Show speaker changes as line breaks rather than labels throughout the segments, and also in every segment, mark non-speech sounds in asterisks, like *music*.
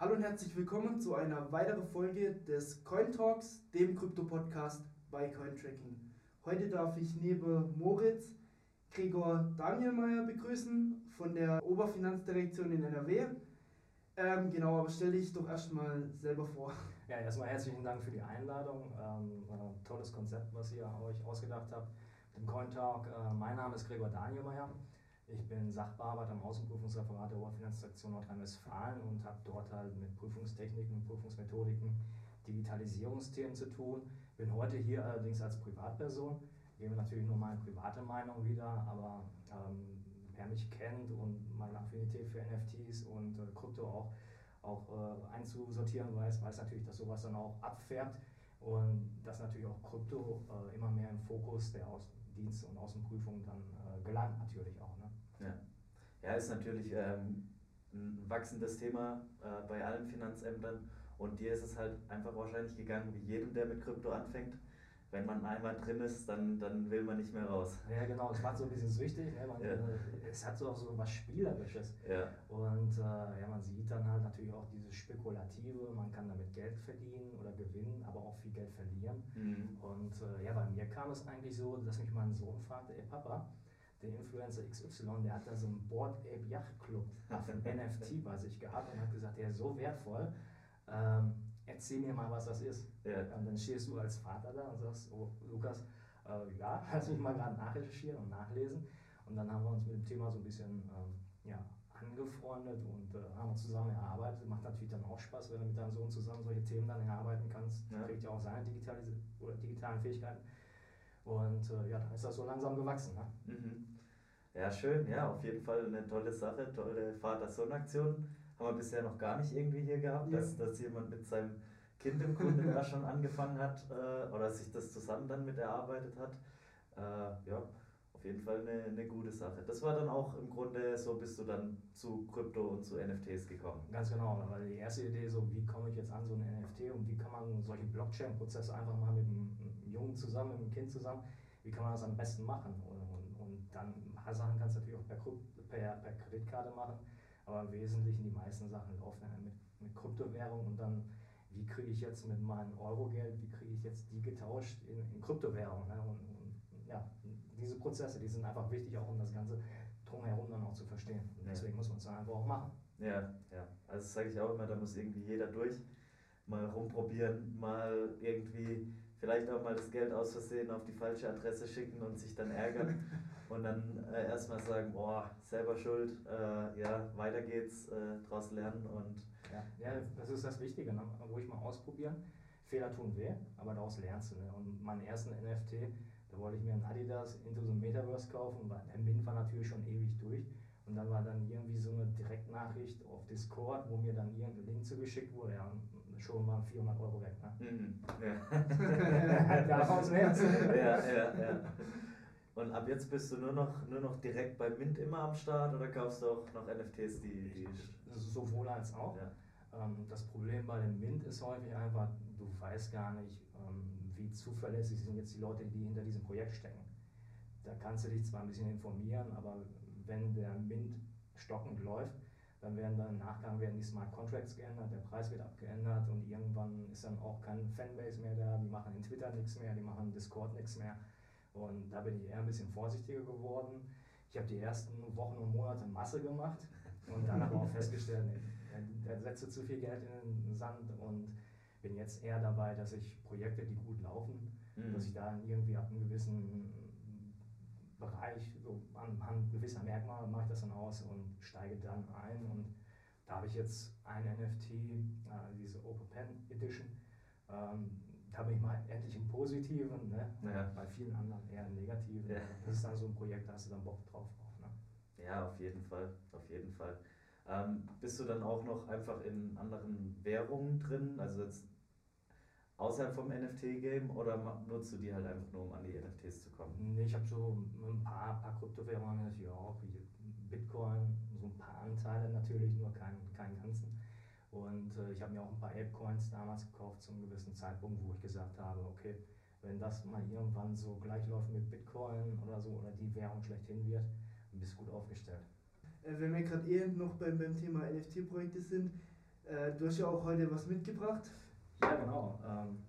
Hallo und herzlich willkommen zu einer weiteren Folge des Coin Talks, dem Krypto-Podcast bei Cointracking. Heute darf ich neben Moritz Gregor Danielmeier begrüßen von der Oberfinanzdirektion in NRW. Ähm, genau, aber stell dich doch erstmal selber vor.
Ja, erstmal herzlichen Dank für die Einladung. Ähm, äh, tolles Konzept, was ihr euch ausgedacht habt. Dem Coin Talk. Äh, mein Name ist Gregor Danielmeier. Ich bin Sachbearbeiter im Außenprüfungsreferat der Oberfinanzdirektion Nordrhein-Westfalen und habe dort halt mit Prüfungstechniken, Prüfungsmethodiken, Digitalisierungsthemen zu tun. Bin heute hier allerdings als Privatperson, gebe natürlich nur meine private Meinung wieder, aber ähm, wer mich kennt und meine Affinität für NFTs und äh, Krypto auch, auch äh, einzusortieren weiß, weiß natürlich, dass sowas dann auch abfärbt und dass natürlich auch Krypto äh, immer mehr im Fokus der Aus Dienst- und Außenprüfung dann äh, gelangt natürlich auch.
Ja. ja, ist natürlich ähm, ein wachsendes Thema äh, bei allen Finanzämtern und dir ist es halt einfach wahrscheinlich gegangen, wie jedem, der mit Krypto anfängt wenn man einmal drin ist, dann, dann will man nicht mehr raus.
Ja, genau, es macht so ein bisschen süchtig. Ne? Man, ja. Äh, es hat so auch so was Spielerisches.
Ja.
Und äh, ja, man sieht dann halt natürlich auch dieses Spekulative, man kann damit Geld verdienen oder gewinnen, aber auch viel Geld verlieren. Mhm. Und äh, ja, bei mir kam es eigentlich so, dass mich mein Sohn fragte, ey Papa, der Influencer XY, der hat da so einen Board Ape Yacht Club auf ein *laughs* NFT bei sich gehabt und hat gesagt, der ist so wertvoll. Ähm, erzähl mir mal, was das ist. Ja. Und dann stehst du als Vater da und sagst, oh, Lukas, äh, ja, *laughs* lass mich mal gerade nachrecherchieren und nachlesen. Und dann haben wir uns mit dem Thema so ein bisschen ähm, ja, angefreundet und äh, haben zusammen erarbeitet. Macht natürlich dann auch Spaß, wenn du mit deinem Sohn zusammen solche Themen dann erarbeiten kannst. Ja. Kriegt ja auch seine digitalen Fähigkeiten. Und äh, ja, dann ist das so langsam gewachsen. Ne?
Mhm. Ja, schön, ja, auf jeden Fall eine tolle Sache, tolle Vater-Sohn-Aktion haben wir bisher noch gar nicht irgendwie hier gehabt, ja. dass, dass jemand mit seinem Kind im Grunde da *laughs* schon angefangen hat äh, oder sich das zusammen dann mit erarbeitet hat. Äh, ja, auf jeden Fall eine, eine gute Sache. Das war dann auch im Grunde so, bist du dann zu Krypto und zu NFTs gekommen.
Ganz genau, weil die erste Idee so, wie komme ich jetzt an so ein NFT und wie kann man solche Blockchain-Prozesse einfach mal mit einem Jungen zusammen, mit einem Kind zusammen, wie kann man das am besten machen? Und, und, und dann ein paar Sachen kannst du natürlich auch per, per, per Kreditkarte machen aber im Wesentlichen die meisten Sachen laufen mit, mit Kryptowährung und dann, wie kriege ich jetzt mit meinem Eurogeld, wie kriege ich jetzt die getauscht in, in Kryptowährung. Ne? Und, und, ja, diese Prozesse, die sind einfach wichtig, auch um das Ganze drumherum dann auch zu verstehen. Und deswegen ja. muss man es dann einfach auch machen.
Ja, ja. Also das sage ich auch immer, da muss irgendwie jeder durch. Mal rumprobieren, mal irgendwie vielleicht auch mal das Geld aus Versehen auf die falsche Adresse schicken und sich dann ärgern *laughs* und dann äh, erstmal sagen, boah, selber schuld, äh, ja, weiter geht's, äh, draus lernen und...
Ja, ja, das ist das Wichtige, ne? ruhig mal ausprobieren. Fehler tun weh, aber daraus lernst du. Ne? Und meinen ersten NFT, da wollte ich mir ein Adidas Into the Metaverse kaufen, weil der Mint war natürlich schon ewig durch. Und dann war dann irgendwie so eine Direktnachricht auf Discord, wo mir dann irgendein Link zugeschickt wurde. Ja, schon waren 400 Euro weg. Ne? Mhm. Ja. *laughs*
Daraus. Ja, ja, ja. Und ab jetzt bist du nur noch, nur noch direkt bei Mint immer am Start oder kaufst du auch noch NFTs, die. die
sowohl als auch. Ja. Ähm, das Problem bei dem Mint ist häufig einfach, du weißt gar nicht, ähm, wie zuverlässig sind jetzt die Leute, die hinter diesem Projekt stecken. Da kannst du dich zwar ein bisschen informieren, aber wenn der Mint stockend läuft, dann werden dann im Nachgang werden die Smart Contracts geändert, der Preis wird abgeändert und irgendwann ist dann auch kein Fanbase mehr da, die machen in Twitter nichts mehr, die machen in Discord nichts mehr. Und da bin ich eher ein bisschen vorsichtiger geworden. Ich habe die ersten Wochen und Monate Masse gemacht und dann aber auch festgestellt, der setze zu viel Geld in den Sand und bin jetzt eher dabei, dass ich Projekte, die gut laufen, mhm. dass ich da irgendwie ab einem gewissen Bereich, so anhand gewisser Merkmale mache ich das dann aus und steige dann ein. Und da habe ich jetzt ein NFT, äh, diese Open Pen Edition. Ähm, da bin ich mal endlich im Positiven, ne? Ja. bei vielen anderen eher im Negativen. Ja. Das ist dann so ein Projekt, da hast du dann Bock drauf.
Ne? Ja, auf jeden Fall, auf jeden Fall. Ähm, bist du dann auch noch einfach in anderen Währungen drin? Also jetzt außerhalb vom NFT-Game oder nutzt du die halt einfach nur, um an die NFTs zu kommen?
Nee, ich habe so ein paar, paar Kryptowährungen natürlich auch, wie Bitcoin, so ein paar Anteile natürlich, nur keinen kein ganzen. Und äh, ich habe mir auch ein paar Apecoins damals gekauft zu einem gewissen Zeitpunkt, wo ich gesagt habe, okay, wenn das mal irgendwann so gleich läuft mit Bitcoin oder so oder die Währung schlechthin wird, dann bist du gut aufgestellt.
Äh, wenn wir gerade eh noch beim, beim Thema NFT-Projekte sind, Äh, du hast ja auch heute was mitgebracht.
Ja, genau. Ähm,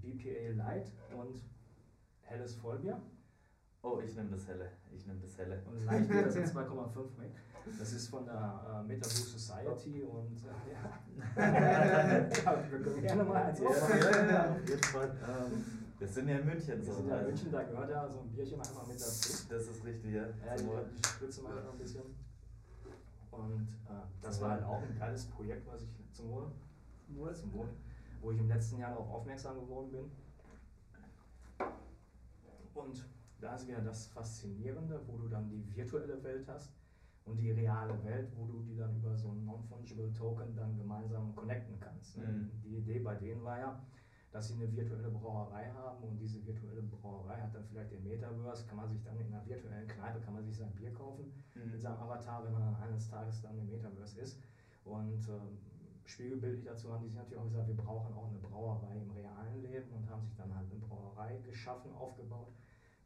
BPA Light und helles Vollbier.
Oh, ich nehme das helle. Ich nehme das helle.
Und Leichtbier sind *laughs* 2,5 Das ist von der äh, Meta Blue Society und äh, ja. *laughs* *laughs* wir können gerne mal
ja, ja, auf jeden Fall. Ähm, wir sind ja in München.
Wir
so
sind ja in München, da gehört ja so ein Bierchen einmal mit dazu.
Das ist richtig, ja.
Ja, die, die spritze mal noch ein bisschen. Und äh, das war halt auch ein geiles Projekt, was ich zum Wohl, zum Wohl, wo ich im letzten Jahr darauf aufmerksam geworden bin. Und da ist wieder das Faszinierende, wo du dann die virtuelle Welt hast und die reale Welt, wo du die dann über so ein Non-Fungible Token dann gemeinsam connecten kannst. Ne? Mhm. Die Idee bei denen war ja, dass sie eine virtuelle Brauerei haben und diese virtuelle Brauerei hat dann vielleicht den Metaverse, kann man sich dann in einer virtuellen Kneipe, kann man sich sein Bier kaufen mhm. mit seinem Avatar, wenn man eines Tages dann im Metaverse ist. Und ähm, spiegelbildlich dazu haben die sich natürlich auch gesagt, wir brauchen auch eine Brauerei im realen Leben und haben sich dann halt eine Brauerei geschaffen, aufgebaut.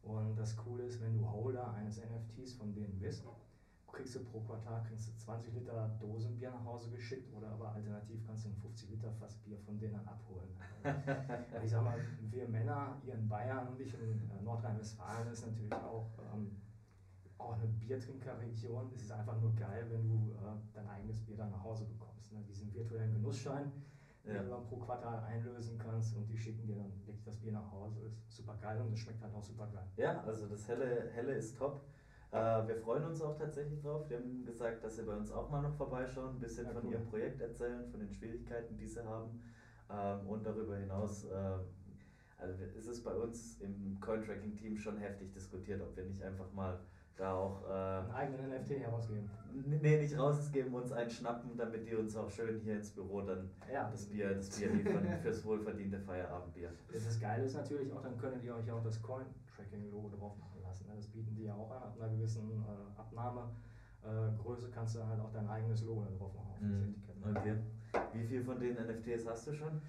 Und das Coole ist, wenn du Holder eines NFTs von denen bist, kriegst du pro Quartal kriegst du 20 Liter Dosenbier nach Hause geschickt oder aber alternativ kannst du ein 50 Liter Fass Bier von denen abholen. *laughs* ich sag mal, wir Männer hier in Bayern und ich in äh, Nordrhein-Westfalen ist natürlich auch, ähm, auch eine Biertrinkerregion. Es ist einfach nur geil, wenn du äh, dein eigenes Bier dann nach Hause bekommst. Ne? Diesen virtuellen Genussschein, ja. den du dann pro Quartal einlösen kannst und die schicken dir dann wirklich das Bier nach Hause. Ist super geil und es schmeckt halt auch super geil.
Ja, also das Helle, Helle ist top. Äh, wir freuen uns auch tatsächlich drauf. Wir haben gesagt, dass sie bei uns auch mal noch vorbeischauen, ein bisschen ja, von cool. ihrem Projekt erzählen, von den Schwierigkeiten, die sie haben. Ähm, und darüber hinaus äh, also ist es bei uns im Cointracking-Team schon heftig diskutiert, ob wir nicht einfach mal da auch
äh, einen eigenen NFT herausgeben.
Nee, nicht rausgeben, uns einen schnappen, damit die uns auch schön hier ins Büro dann ja. das Bier, das Bier liefern *laughs* fürs wohlverdiente Feierabendbier.
Das Geile ist natürlich auch, dann könntet ihr euch auch das Coin-Tracking-Logo drauf machen lassen. Ne? Das bieten die ja auch an, ab einer gewissen äh, Abnahmegröße äh, kannst du halt auch dein eigenes Logo drauf machen auf
das mhm. Etikett. Okay. Wie viel von den NFTs hast du schon?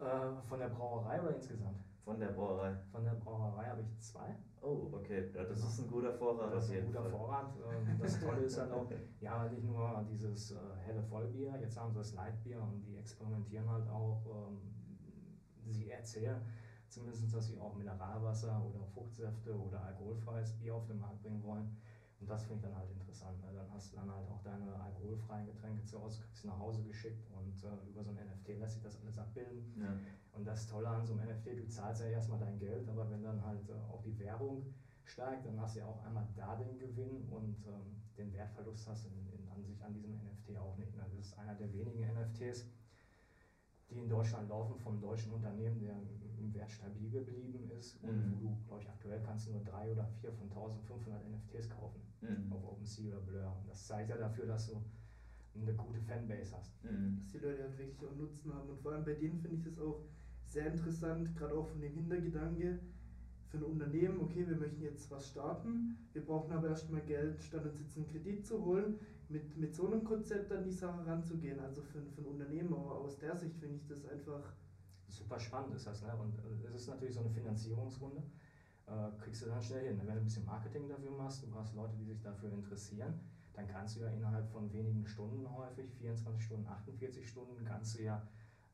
Äh, von der Brauerei oder insgesamt?
Von der Brauerei.
Von der Brauerei habe ich zwei.
Oh, okay. Ja, das ist ein guter Vorrat.
Das ist ein guter Fall. Vorrat. Ähm, das Tolle ist halt *laughs* auch, halt nicht nur dieses äh, helle Vollbier, jetzt haben sie das Lightbier und die experimentieren halt auch. Ähm, sie erzählen zumindest, dass sie auch Mineralwasser oder Fruchtsäfte oder alkoholfreies Bier auf den Markt bringen wollen. Und das finde ich dann halt interessant. Ne? Dann hast du dann halt auch deine alkoholfreien Getränke zu Hause, kriegst sie nach Hause geschickt und äh, über so ein NFT lässt sich das alles abbilden. Ja. Und das Tolle an so einem NFT, du zahlst ja erstmal dein Geld, aber wenn dann halt äh, auch die Werbung steigt, dann hast du ja auch einmal da den Gewinn und ähm, den Wertverlust hast du in, in, an sich an diesem NFT auch nicht. Ne? Das ist einer der wenigen NFTs, die in Deutschland laufen vom deutschen Unternehmen, der im Wert stabil geblieben ist und mhm. wo du, glaube ich, aktuell kannst du nur drei oder vier von 1500 NFTs kaufen mhm. auf OpenSea oder Blur. Und das zeigt ja dafür, dass du eine gute Fanbase hast.
Mhm. Dass die Leute halt wirklich auch Nutzen haben. Und vor allem bei denen finde ich das auch sehr interessant, gerade auch von dem Hintergedanke für ein Unternehmen, okay, wir möchten jetzt was starten, wir brauchen aber erstmal Geld, statt uns jetzt einen Kredit zu holen, mit, mit so einem Konzept an die Sache ranzugehen. Also für, für ein Unternehmen, aber aus der Sicht finde ich das einfach
super spannend ist das. Ne? Und es ist natürlich so eine Finanzierungsrunde. Äh, kriegst du dann schnell hin. Wenn du ein bisschen Marketing dafür machst, du hast Leute, die sich dafür interessieren, dann kannst du ja innerhalb von wenigen Stunden häufig, 24 Stunden, 48 Stunden, kannst du ja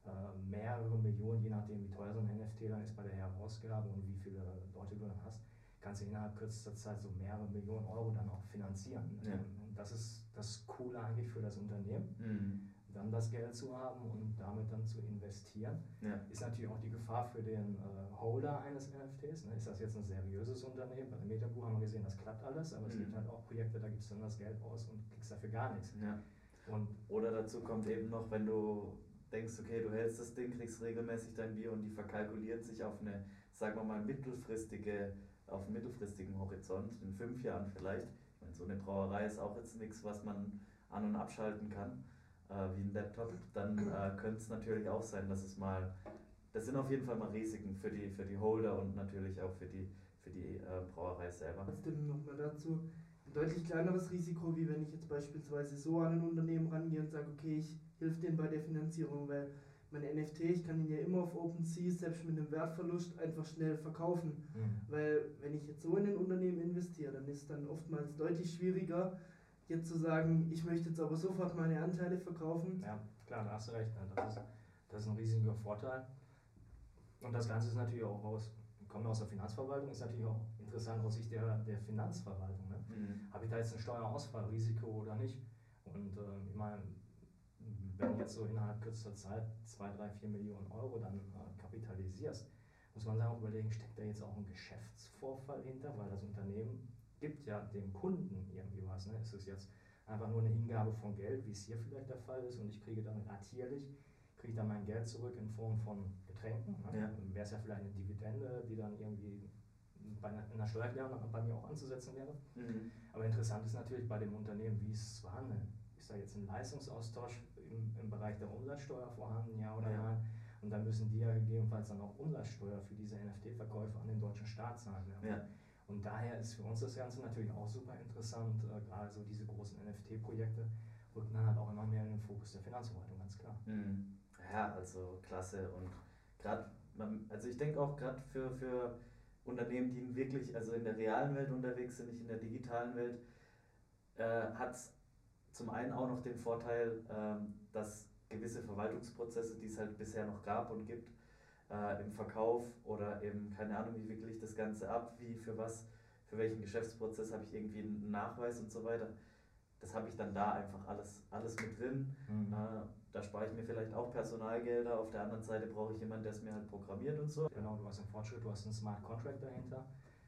äh, mehrere Millionen, je nachdem wie teuer so ein NFT dann ist bei der Herausgabe und wie viele Leute du dann hast, kannst du innerhalb kürzester Zeit so mehrere Millionen Euro dann auch finanzieren. Ja. Und das ist das Coole eigentlich für das Unternehmen. Mhm dann das Geld zu haben und damit dann zu investieren, ja. ist natürlich auch die Gefahr für den äh, Holder eines NFTs. Ne? Ist das jetzt ein seriöses Unternehmen? Bei der Metabu haben wir gesehen, das klappt alles, aber mhm. es gibt halt auch Projekte, da gibst du dann das Geld aus und kriegst dafür gar nichts.
Ja. Und Oder dazu kommt eben noch, wenn du denkst, okay, du hältst das Ding, kriegst regelmäßig dein Bier und die verkalkulieren sich auf eine, sagen wir mal, mittelfristige, auf einen mittelfristigen Horizont, in fünf Jahren vielleicht. So eine Brauerei ist auch jetzt nichts, was man an- und abschalten kann äh, wie ein Laptop, dann äh, könnte es natürlich auch sein, dass es mal, das sind auf jeden Fall mal Risiken für die, für die Holder und natürlich auch für die, für die äh, Brauerei selber.
Trotzdem nochmal dazu, ein deutlich kleineres Risiko, wie wenn ich jetzt beispielsweise so an ein Unternehmen rangehe und sage, okay, ich helfe denen bei der Finanzierung, weil mein NFT, ich kann ihn ja immer auf OpenSea, selbst mit einem Wertverlust, einfach schnell verkaufen. Mhm. Weil wenn ich jetzt so in ein Unternehmen investiere, dann ist es dann oftmals deutlich schwieriger, jetzt zu sagen, ich möchte jetzt aber sofort meine Anteile verkaufen.
Ja, klar, da hast du recht. Ne? Das, ist, das ist ein riesiger Vorteil. Und das Ganze ist natürlich auch aus, kommen aus der Finanzverwaltung, ist natürlich auch interessant aus Sicht der, der Finanzverwaltung. Ne? Mhm. Habe ich da jetzt ein Steuerausfallrisiko oder nicht? Und äh, ich meine, wenn jetzt so innerhalb kürzester Zeit 2, 3, 4 Millionen Euro dann äh, kapitalisierst, muss man dann auch überlegen, steckt da jetzt auch ein Geschäftsvorfall hinter, weil das Unternehmen gibt ja dem Kunden irgendwie was. Ne? Ist es jetzt einfach nur eine Hingabe von Geld, wie es hier vielleicht der Fall ist, und ich kriege dann ratierlich, kriege ich dann mein Geld zurück in Form von Getränken. Ne? Ja. Wäre es ja vielleicht eine Dividende, die dann irgendwie bei einer, in der Steuererklärung bei mir auch anzusetzen wäre. Mhm. Aber interessant ist natürlich bei dem Unternehmen, wie es zu handeln. Ist da jetzt ein Leistungsaustausch im, im Bereich der Umsatzsteuer vorhanden, ja oder ja. nein? Und dann müssen die ja gegebenenfalls dann auch Umsatzsteuer für diese NFT-Verkäufe an den deutschen Staat zahlen. Ja. ja. Und daher ist für uns das Ganze natürlich auch super interessant, äh, gerade so diese großen NFT-Projekte rücken dann halt auch immer mehr in den Fokus der Finanzverwaltung, ganz klar.
Mhm. Ja, also klasse und gerade, also ich denke auch gerade für, für Unternehmen, die wirklich also in der realen Welt unterwegs sind, nicht in der digitalen Welt, äh, hat es zum einen auch noch den Vorteil, ähm, dass gewisse Verwaltungsprozesse, die es halt bisher noch gab und gibt, äh, im Verkauf oder eben, keine Ahnung, wie wickle ich das Ganze ab, wie für was, für welchen Geschäftsprozess habe ich irgendwie einen Nachweis und so weiter. Das habe ich dann da einfach alles, alles mit drin. Mhm. Äh, da spare ich mir vielleicht auch Personalgelder. Auf der anderen Seite brauche ich jemanden, der es mir halt programmiert und so.
Genau, du hast einen Fortschritt, du hast einen Smart Contract dahinter.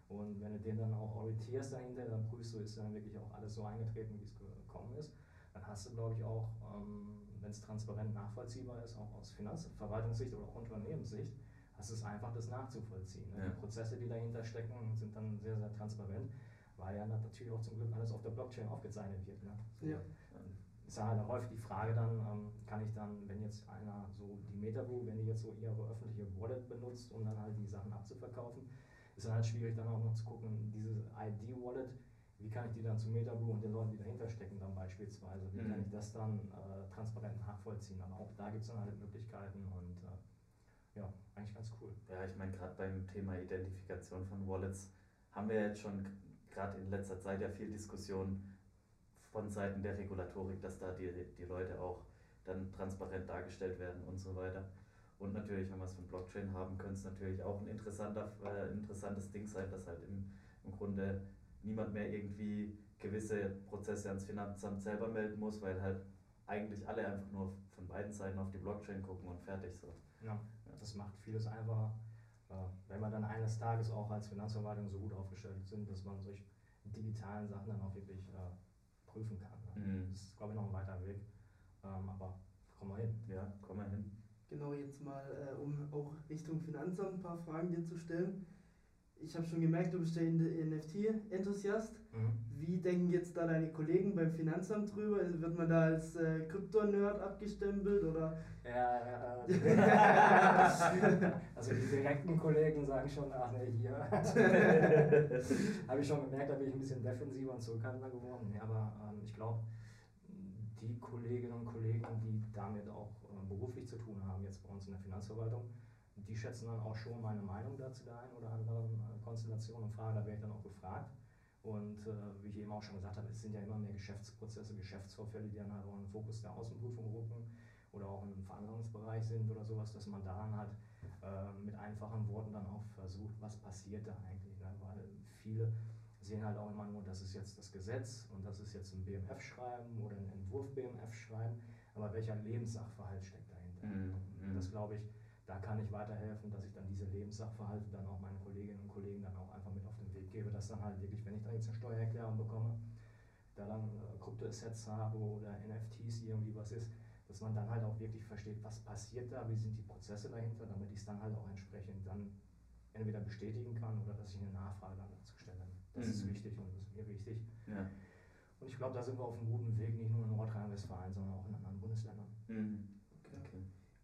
Und wenn du den dann auch orientierst dahinter, dann prüfst du, ist dann wirklich auch alles so eingetreten, wie es gekommen ist. Dann hast du, glaube ich, auch ähm, wenn es transparent nachvollziehbar ist, auch aus Finanzverwaltungssicht oder auch Unternehmenssicht, hast du es einfach, das nachzuvollziehen. Ne? Ja. Die Prozesse, die dahinter stecken, sind dann sehr, sehr transparent, weil ja natürlich auch zum Glück alles auf der Blockchain aufgezeichnet wird. Ne? So, ja. Ist halt häufig die Frage dann, ähm, kann ich dann, wenn jetzt einer so die Metabrew, wenn die jetzt so ihre öffentliche Wallet benutzt, um dann halt die Sachen abzuverkaufen, ist dann halt schwierig dann auch noch zu gucken, diese ID-Wallet, wie kann ich die dann zu Metabrew und den Leuten, die dahinter stecken, dann beispielsweise, wie mhm. kann ich das dann äh, transparent nachvollziehen. Aber auch da gibt es dann halt Möglichkeiten und äh, ja, eigentlich ganz cool.
Ja, ich meine, gerade beim Thema Identifikation von Wallets haben wir jetzt schon gerade in letzter Zeit ja viel Diskussion von Seiten der Regulatorik, dass da die, die Leute auch dann transparent dargestellt werden und so weiter. Und natürlich, wenn wir es von Blockchain haben, könnte es natürlich auch ein interessanter, äh, interessantes Ding sein, dass halt im, im Grunde niemand mehr irgendwie gewisse Prozesse ans Finanzamt selber melden muss, weil halt eigentlich alle einfach nur von beiden Seiten auf die Blockchain gucken und fertig so.
Ja, das macht vieles einfacher. Äh, wenn wir dann eines Tages auch als Finanzverwaltung so gut aufgestellt sind, dass man solche digitalen Sachen dann auch wirklich äh, prüfen kann. Ne? Mhm. Das ist, glaube ich, noch ein weiter Weg. Ähm, aber kommen wir hin.
Ja, kommen wir hin.
Genau, jetzt mal, äh, um auch Richtung Finanzamt ein paar Fragen dir zu stellen ich habe schon gemerkt, du bist der NFT-Enthusiast. Mhm. Wie denken jetzt da deine Kollegen beim Finanzamt drüber? Also wird man da als äh, Krypto-Nerd abgestempelt oder?
Ja, ja. Äh, also die direkten Kollegen sagen schon, ach ne, hier. *laughs* habe ich schon gemerkt, da bin ich ein bisschen defensiver und zurückhaltender geworden. Ja, aber ähm, ich glaube, die Kolleginnen und Kollegen, die damit auch äh, beruflich zu tun haben, jetzt bei uns in der Finanzverwaltung, die schätzen dann auch schon meine Meinung dazu der einen oder anderen äh, Konstellation und Fragen, da werde ich dann auch gefragt. Und äh, wie ich eben auch schon gesagt habe, es sind ja immer mehr Geschäftsprozesse, Geschäftsvorfälle, die dann halt auch in den Fokus der Außenprüfung rücken oder auch im Verhandlungsbereich sind oder sowas, dass man daran halt äh, mit einfachen Worten dann auch versucht, was passiert da eigentlich. Ne? Weil viele sehen halt auch immer nur, das ist jetzt das Gesetz und das ist jetzt ein BMF-Schreiben oder ein Entwurf-BMF-Schreiben, aber welcher Lebenssachverhalt steckt dahinter? Mhm. Das glaube ich, da kann ich weiterhelfen, dass ich dann diese Lebenssachverhalte dann auch meinen Kolleginnen und Kollegen dann auch einfach mit auf den Weg gebe, dass dann halt wirklich, wenn ich dann jetzt eine Steuererklärung bekomme, da dann äh, Kryptoassets habe oder NFTs irgendwie was ist, dass man dann halt auch wirklich versteht, was passiert da, wie sind die Prozesse dahinter, damit ich es dann halt auch entsprechend dann entweder bestätigen kann oder dass ich eine Nachfrage dann dazu stelle. Das mhm. ist wichtig und das ist mir wichtig. Ja. Und ich glaube, da sind wir auf einem guten Weg, nicht nur in Nordrhein-Westfalen, sondern auch in anderen Bundesländern. Mhm.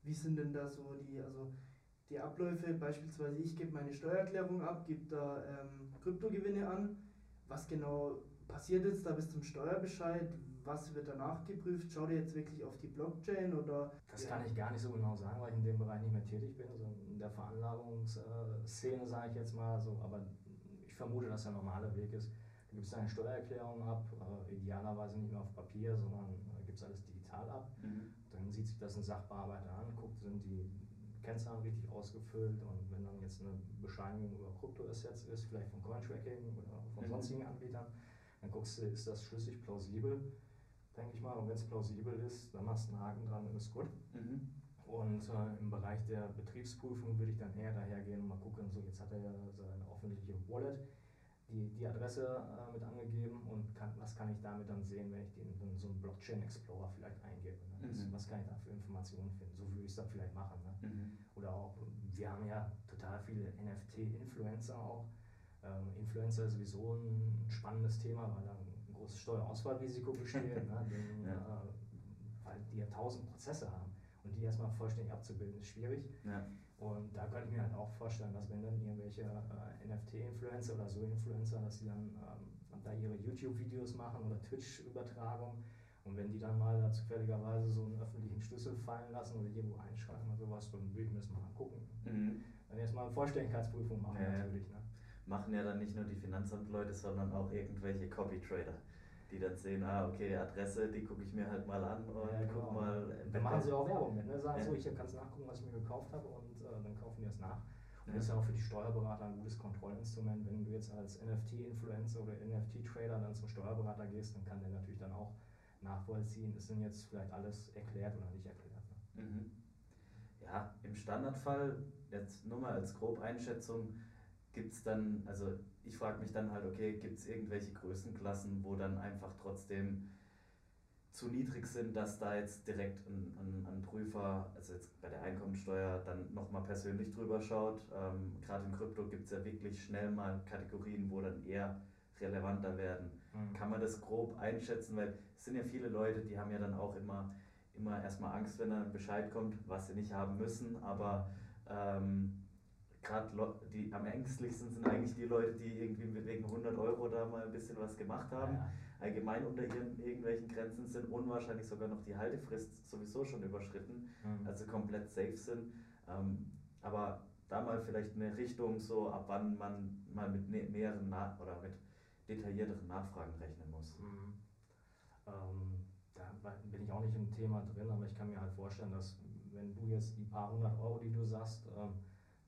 Wie sind denn da so die, also die Abläufe? Beispielsweise ich gebe meine Steuererklärung ab, gebe da ähm, Kryptogewinne an. Was genau passiert jetzt da bis zum Steuerbescheid? Was wird danach geprüft? Schaut ihr jetzt wirklich auf die Blockchain oder?
Das kann ich gar nicht so genau sagen, weil ich in dem Bereich nicht mehr tätig bin, also in der Veranlagungsszene sage ich jetzt mal so, aber ich vermute, dass der normale Weg ist, Da gibst du deine Steuererklärung ab, äh, idealerweise nicht mehr auf Papier, sondern äh, gibst alles digital ab. Mhm. Dann sieht sich das ein Sachbearbeiter an, guckt, sind die Kennzahlen richtig ausgefüllt und wenn dann jetzt eine Bescheinigung über Kryptoassets ist, vielleicht von Cointracking oder von mhm. sonstigen Anbietern, dann guckst du, ist das schlüssig plausibel, denke ich mal. Und wenn es plausibel ist, dann machst du einen Haken dran und ist gut. Mhm. Und äh, im Bereich der Betriebsprüfung würde ich dann eher dahergehen und mal gucken, so jetzt hat er ja seine öffentliche Wallet, die, die Adresse äh, mit angegeben und kann, was kann ich damit dann sehen, wenn ich den, den so einen Blockchain Explorer vielleicht eingebe. Ne? Mhm. Was kann ich da für Informationen finden? So würde ich es dann vielleicht machen. Ne? Mhm. Oder auch, wir haben ja total viele NFT-Influencer auch. Ähm, Influencer ist sowieso ein spannendes Thema, weil da ein großes Steuerausfallrisiko besteht, *laughs* ne? Den, ja. äh, weil die ja tausend Prozesse haben und die erstmal vollständig abzubilden, ist schwierig. Ja. Und da könnte ich mir halt auch vorstellen, dass wenn dann irgendwelche äh, NFT-Influencer oder so Influencer, dass die dann ähm, da ihre YouTube-Videos machen oder Twitch-Übertragung und wenn die dann mal da zufälligerweise so einen öffentlichen Schlüssel fallen lassen oder irgendwo einschreiben oder sowas, dann will ich mir das mal angucken. Mhm. Dann erstmal eine Vollständigkeitsprüfung machen ja, natürlich. Ne?
Machen ja dann nicht nur die Finanzamtleute, sondern auch irgendwelche Copy-Trader die dann sehen, ah, okay, Adresse, die gucke ich mir halt mal an und ja, genau. guck mal.
Da machen sie auch Werbung mit, ne? Sagen ja. so, ich kann es nachgucken, was ich mir gekauft habe und äh, dann kaufen die es nach. Und das ist ja auch für die Steuerberater ein gutes Kontrollinstrument. Wenn du jetzt als NFT-Influencer oder NFT-Trader dann zum Steuerberater gehst, dann kann der natürlich dann auch nachvollziehen, ist denn jetzt vielleicht alles erklärt oder nicht erklärt. Ne? Mhm.
Ja, im Standardfall, jetzt nur mal als Grobeinschätzung, gibt es dann, also ich frage mich dann halt, okay, gibt es irgendwelche Größenklassen, wo dann einfach trotzdem zu niedrig sind, dass da jetzt direkt ein, ein, ein Prüfer, also jetzt bei der Einkommensteuer, dann nochmal persönlich drüber schaut. Ähm, Gerade im Krypto gibt es ja wirklich schnell mal Kategorien, wo dann eher relevanter werden. Mhm. Kann man das grob einschätzen, weil es sind ja viele Leute, die haben ja dann auch immer, immer erstmal Angst, wenn dann Bescheid kommt, was sie nicht haben müssen, aber ähm, gerade die am ängstlichsten sind eigentlich die Leute, die irgendwie wegen 100 Euro da mal ein bisschen was gemacht haben, ja. allgemein unter ihren irgendwelchen Grenzen sind, unwahrscheinlich sogar noch die Haltefrist sowieso schon überschritten, mhm. also komplett safe sind. Ähm, aber da mal vielleicht eine Richtung, so ab wann man mal mit mehreren Nach oder mit detaillierteren Nachfragen rechnen muss. Mhm.
Ähm, da bin ich auch nicht im Thema drin, aber ich kann mir halt vorstellen, dass wenn du jetzt die paar hundert Euro, die du sagst, ähm,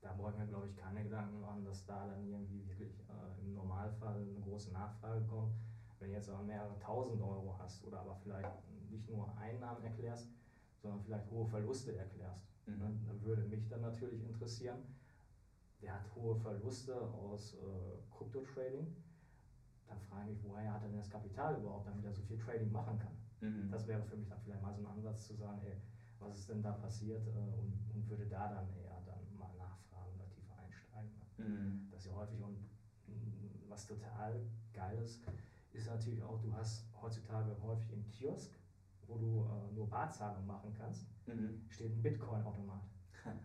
da brauche ich mir, glaube ich, keine Gedanken machen, dass da dann irgendwie wirklich äh, im Normalfall eine große Nachfrage kommt. Wenn du jetzt aber mehrere tausend Euro hast oder aber vielleicht nicht nur Einnahmen erklärst, sondern vielleicht hohe Verluste erklärst, mhm. ne, dann würde mich dann natürlich interessieren, der hat hohe Verluste aus äh, Krypto-Trading, dann frage ich mich, woher hat er denn das Kapital überhaupt, damit er so viel Trading machen kann? Mhm. Das wäre für mich dann vielleicht mal so ein Ansatz zu sagen, ey, was ist denn da passiert äh, und, und würde da dann eher Mhm. Das ist ja häufig und mm, was total geil ist, ist natürlich auch, du hast heutzutage häufig im Kiosk, wo du äh, nur Barzahlung machen kannst, mhm. steht ein Bitcoin-Automat. *laughs*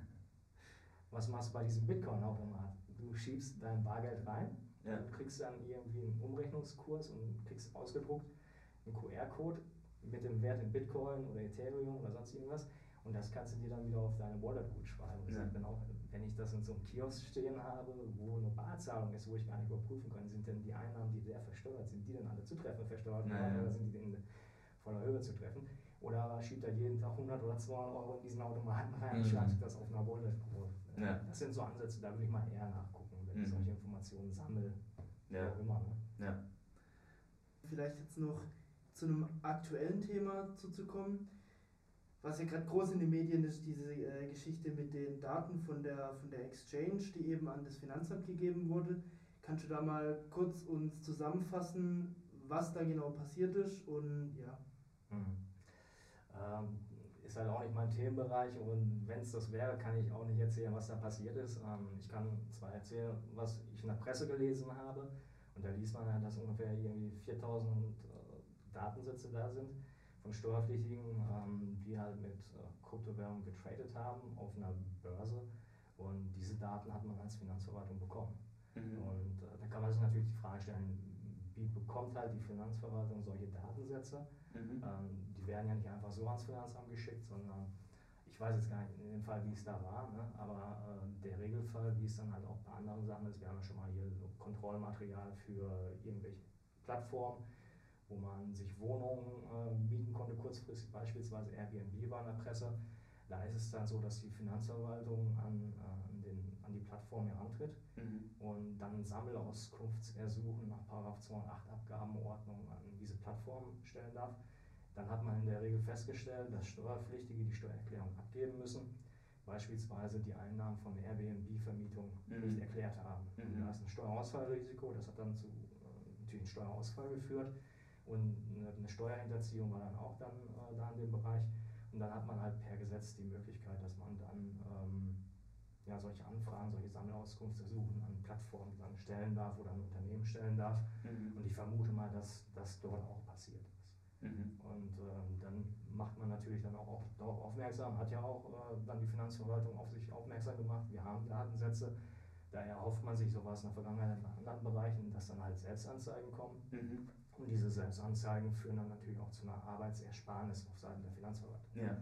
was machst du bei diesem Bitcoin-Automat? Du schiebst dein Bargeld rein, ja. und kriegst dann irgendwie einen Umrechnungskurs und kriegst ausgedruckt einen QR-Code mit dem Wert in Bitcoin oder Ethereum oder sonst irgendwas. Und das kannst du dir dann wieder auf deine Wallet gut schreiben. Das ja. dann auch wenn ich das in so einem Kiosk stehen habe, wo eine Barzahlung ist, wo ich gar nicht überprüfen kann, sind denn die Einnahmen, die sehr versteuert sind, die dann alle zutreffend versteuert naja. oder sind die in voller Höhe zu treffen? Oder schiebt er jeden Tag 100 oder 200 Euro in diesen Automaten rein und mhm. schreibt das auf einer Wallet. Ja. Das sind so Ansätze, da würde ich mal eher nachgucken, wenn mhm. ich solche Informationen sammle. Ja. Auch immer. Ne? Ja.
Vielleicht jetzt noch zu einem aktuellen Thema zuzukommen was ja gerade groß in den Medien ist, diese äh, Geschichte mit den Daten von der, von der Exchange, die eben an das Finanzamt gegeben wurde. Kannst du da mal kurz uns zusammenfassen, was da genau passiert ist und ja. Mhm.
Ähm, ist halt auch nicht mein Themenbereich und wenn es das wäre, kann ich auch nicht erzählen, was da passiert ist. Ähm, ich kann zwar erzählen, was ich in der Presse gelesen habe und da liest man ja, dass ungefähr irgendwie 4000 äh, Datensätze da sind von Steuerpflichtigen, ähm, die halt mit äh, Kryptowährungen getradet haben auf einer Börse. Und diese Daten hat man als Finanzverwaltung bekommen. Mhm. Und äh, da kann man sich natürlich die Frage stellen, wie bekommt halt die Finanzverwaltung solche Datensätze? Mhm. Ähm, die werden ja nicht einfach so ans Finanzamt geschickt, sondern ich weiß jetzt gar nicht in dem Fall, wie es da war, ne? aber äh, der Regelfall, wie es dann halt auch bei anderen Sachen ist, wir haben ja schon mal hier so Kontrollmaterial für irgendwelche Plattform, wo man sich Wohnungen äh, mieten konnte, kurzfristig beispielsweise Airbnb war in der Presse. Da ist es dann so, dass die Finanzverwaltung an, äh, an, den, an die Plattform herantritt mhm. und dann Sammelauskunftsersuchen nach 208 Abgabenordnung an diese Plattform stellen darf. Dann hat man in der Regel festgestellt, dass Steuerpflichtige die Steuererklärung abgeben müssen, beispielsweise die Einnahmen von Airbnb-Vermietung mhm. nicht erklärt haben. Mhm. Da ist ein Steuerausfallrisiko, das hat dann zu äh, natürlich einen Steuerausfall geführt und eine Steuerhinterziehung war dann auch dann äh, da in dem Bereich. Und dann hat man halt per Gesetz die Möglichkeit, dass man dann ähm, ja, solche Anfragen, solche Sammelauskunftsersuchen an Plattformen dann stellen darf oder an Unternehmen stellen darf. Mhm. Und ich vermute mal, dass das dort auch passiert ist. Mhm. Und ähm, dann macht man natürlich dann auch darauf aufmerksam, hat ja auch äh, dann die Finanzverwaltung auf sich aufmerksam gemacht. Wir haben Datensätze, daher erhofft man sich sowas in der Vergangenheit in anderen Bereichen, dass dann halt Selbstanzeigen kommen. Mhm. Und diese Selbstanzeigen führen dann natürlich auch zu einer Arbeitsersparnis auf Seiten der Finanzverwaltung. Ja.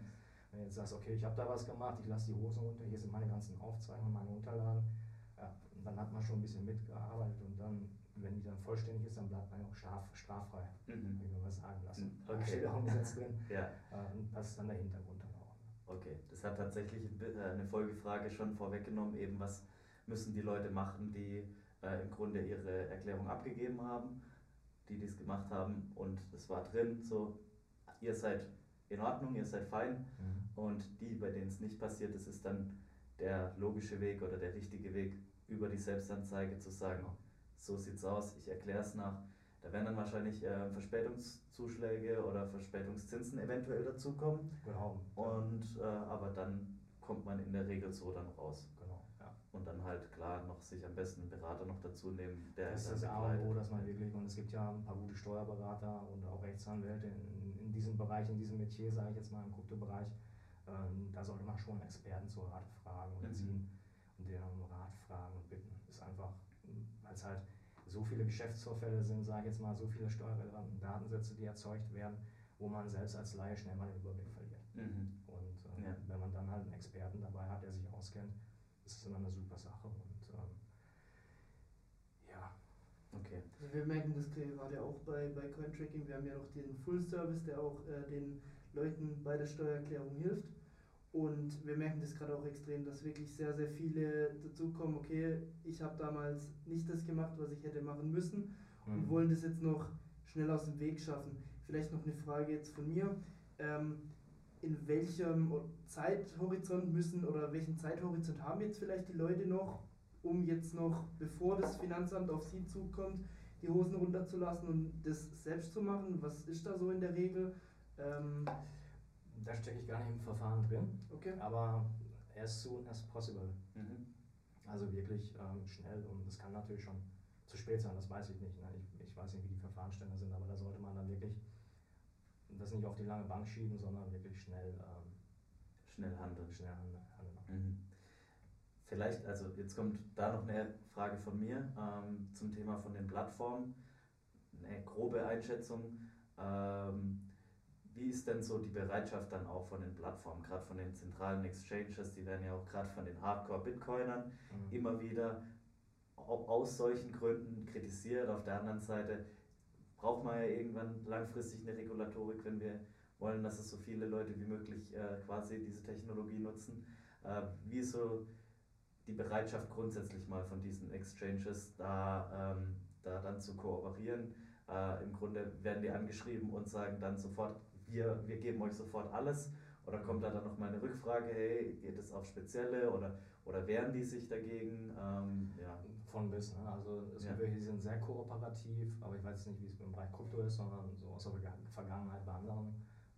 Wenn du jetzt sagst, okay, ich habe da was gemacht, ich lasse die Hosen runter, hier sind meine ganzen Aufzeichnungen, meine Unterlagen, ja, dann hat man schon ein bisschen mitgearbeitet und dann, wenn die dann vollständig ist, dann bleibt man auch scharf, straffrei, mhm. wie wir was sagen lassen. Okay. Da steht auch im Gesetz drin. *laughs* ja. Und das ist dann der Hintergrund dann auch.
Okay, das hat tatsächlich äh, eine Folgefrage schon vorweggenommen, eben was müssen die Leute machen, die äh, im Grunde ihre Erklärung abgegeben haben die das gemacht haben und es war drin, so, ihr seid in Ordnung, ihr seid fein mhm. und die, bei denen es nicht passiert ist, ist dann der logische Weg oder der richtige Weg über die Selbstanzeige zu sagen, so sieht's aus, ich erkläre es nach. Da werden dann wahrscheinlich äh, Verspätungszuschläge oder Verspätungszinsen eventuell dazukommen. Genau. Und, äh, aber dann kommt man in der Regel so dann raus und dann halt klar noch sich am besten einen Berater noch dazu nehmen,
der das ist das A und O, dass man wirklich, und es gibt ja ein paar gute Steuerberater und auch Rechtsanwälte in, in diesem Bereich, in diesem Metier, sage ich jetzt mal im Kryptobereich, ähm, da sollte man schon Experten zu Rat fragen oder mhm. ziehen und denen um Rat fragen und bitten. Ist einfach, weil es halt so viele Geschäftsvorfälle sind, sage ich jetzt mal, so viele steuerrelevanten Datensätze, die erzeugt werden, wo man selbst als Laie schnell mal den Überblick verliert. Mhm. Und äh, ja. wenn man dann halt einen Experten dabei hat, der sich auskennt, ist es immer eine super Sache. Und ähm, ja.
Okay. Also wir merken das gerade auch bei, bei Cointracking. Wir haben ja noch den Full Service, der auch äh, den Leuten bei der Steuererklärung hilft. Und wir merken das gerade auch extrem, dass wirklich sehr, sehr viele dazukommen, okay, ich habe damals nicht das gemacht, was ich hätte machen müssen mhm. und wollen das jetzt noch schnell aus dem Weg schaffen. Vielleicht noch eine Frage jetzt von mir. Ähm, in welchem Zeithorizont müssen oder welchen Zeithorizont haben jetzt vielleicht die Leute noch, um jetzt noch, bevor das Finanzamt auf sie zukommt, die Hosen runterzulassen und das selbst zu machen? Was ist da so in der Regel? Ähm
da stecke ich gar nicht im Verfahren drin, okay. aber as soon as possible. Mhm. Also wirklich ähm, schnell und das kann natürlich schon zu spät sein, das weiß ich nicht. Ne? Ich, ich weiß nicht, wie die Verfahrensstände sind, aber da sollte man dann wirklich das nicht auf die lange Bank schieben, sondern wirklich schnell, ähm,
schnell handeln. Schnell handeln. Mhm. Vielleicht, also jetzt kommt da noch eine Frage von mir ähm, zum Thema von den Plattformen. Eine grobe Einschätzung. Ähm, wie ist denn so die Bereitschaft dann auch von den Plattformen, gerade von den zentralen Exchanges, die werden ja auch gerade von den Hardcore-Bitcoinern mhm. immer wieder aus solchen Gründen kritisiert. Auf der anderen Seite braucht man ja irgendwann langfristig eine Regulatorik, wenn wir wollen, dass es so viele Leute wie möglich äh, quasi diese Technologie nutzen. Äh, wie ist so die Bereitschaft grundsätzlich mal von diesen Exchanges da, ähm, da dann zu kooperieren? Äh, Im Grunde werden die angeschrieben und sagen dann sofort, wir, wir geben euch sofort alles. Oder kommt da dann nochmal eine Rückfrage, hey, geht es auf Spezielle oder, oder wehren die sich dagegen? Ähm,
ja. Von bis. Ne? Also es ja. gibt welche, die sind sehr kooperativ, aber ich weiß nicht, wie es im Bereich Krypto ist, sondern so aus der Vergangenheit bei anderen.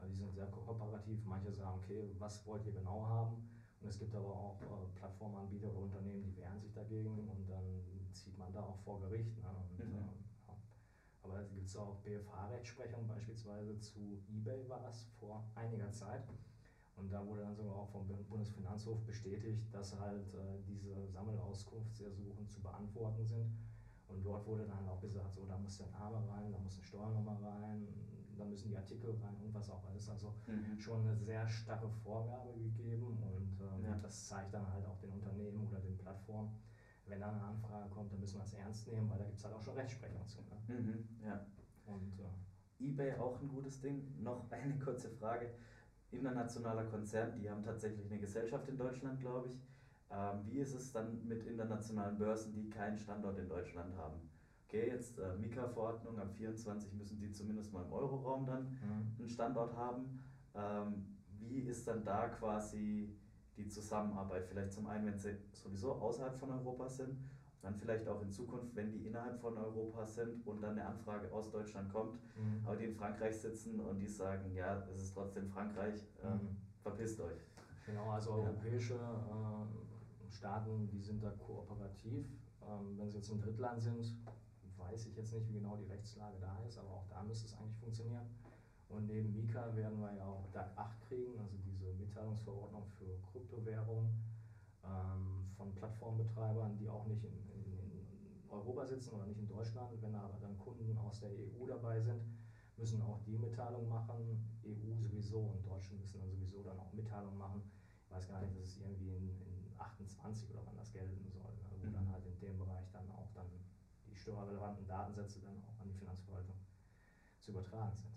Die sind sehr kooperativ. Manche sagen, okay, was wollt ihr genau haben? Und es gibt aber auch äh, Plattformanbieter oder Unternehmen, die wehren sich dagegen und dann zieht man da auch vor Gericht. Ne? Und, mhm. äh, ja. Aber es gibt auch BFH-Rechtsprechung beispielsweise zu eBay war das vor einiger Zeit. Und da wurde dann sogar auch vom Bundesfinanzhof bestätigt, dass halt äh, diese Sammelauskunftsersuchen zu beantworten sind. Und dort wurde dann auch gesagt, so da muss der Name rein, da muss eine Steuernummer rein, da müssen die Artikel rein und was auch alles. Also mhm. schon eine sehr starre Vorgabe gegeben und ähm, ja. das zeigt dann halt auch den Unternehmen oder den Plattformen, wenn da eine Anfrage kommt, dann müssen wir es ernst nehmen, weil da gibt es halt auch schon Rechtsprechung zu. Ne?
Mhm, ja. Und, äh, eBay auch ein gutes Ding. Noch eine kurze Frage. Internationaler Konzern, die haben tatsächlich eine Gesellschaft in Deutschland, glaube ich. Ähm, wie ist es dann mit internationalen Börsen, die keinen Standort in Deutschland haben? Okay, jetzt äh, Mika-Verordnung, ab 24 müssen die zumindest mal im Euroraum dann mhm. einen Standort haben. Ähm, wie ist dann da quasi die Zusammenarbeit? Vielleicht zum einen, wenn sie sowieso außerhalb von Europa sind, dann vielleicht auch in Zukunft, wenn die innerhalb von Europa sind und dann eine Anfrage aus Deutschland kommt, mhm. aber die in Frankreich sitzen und die sagen, ja, es ist trotzdem Frankreich, ähm, mhm. verpisst euch.
Genau, also europäische äh, Staaten, die sind da kooperativ. Ähm, wenn sie jetzt im Drittland sind, weiß ich jetzt nicht, wie genau die Rechtslage da ist, aber auch da müsste es eigentlich funktionieren. Und neben Mika werden wir ja auch DAC 8 kriegen, also diese Mitteilungsverordnung für Kryptowährungen ähm, von Plattformbetreibern, die auch nicht in, Europa sitzen oder nicht in Deutschland. Wenn aber dann Kunden aus der EU dabei sind, müssen auch die Mitteilung machen. EU sowieso und Deutsche müssen dann sowieso dann auch Mitteilung machen. Ich weiß gar nicht, dass es irgendwie in, in 28 oder wann das gelten soll, ne? wo mhm. dann halt in dem Bereich dann auch dann die steuerrelevanten Datensätze dann auch an die Finanzverwaltung zu übertragen sind.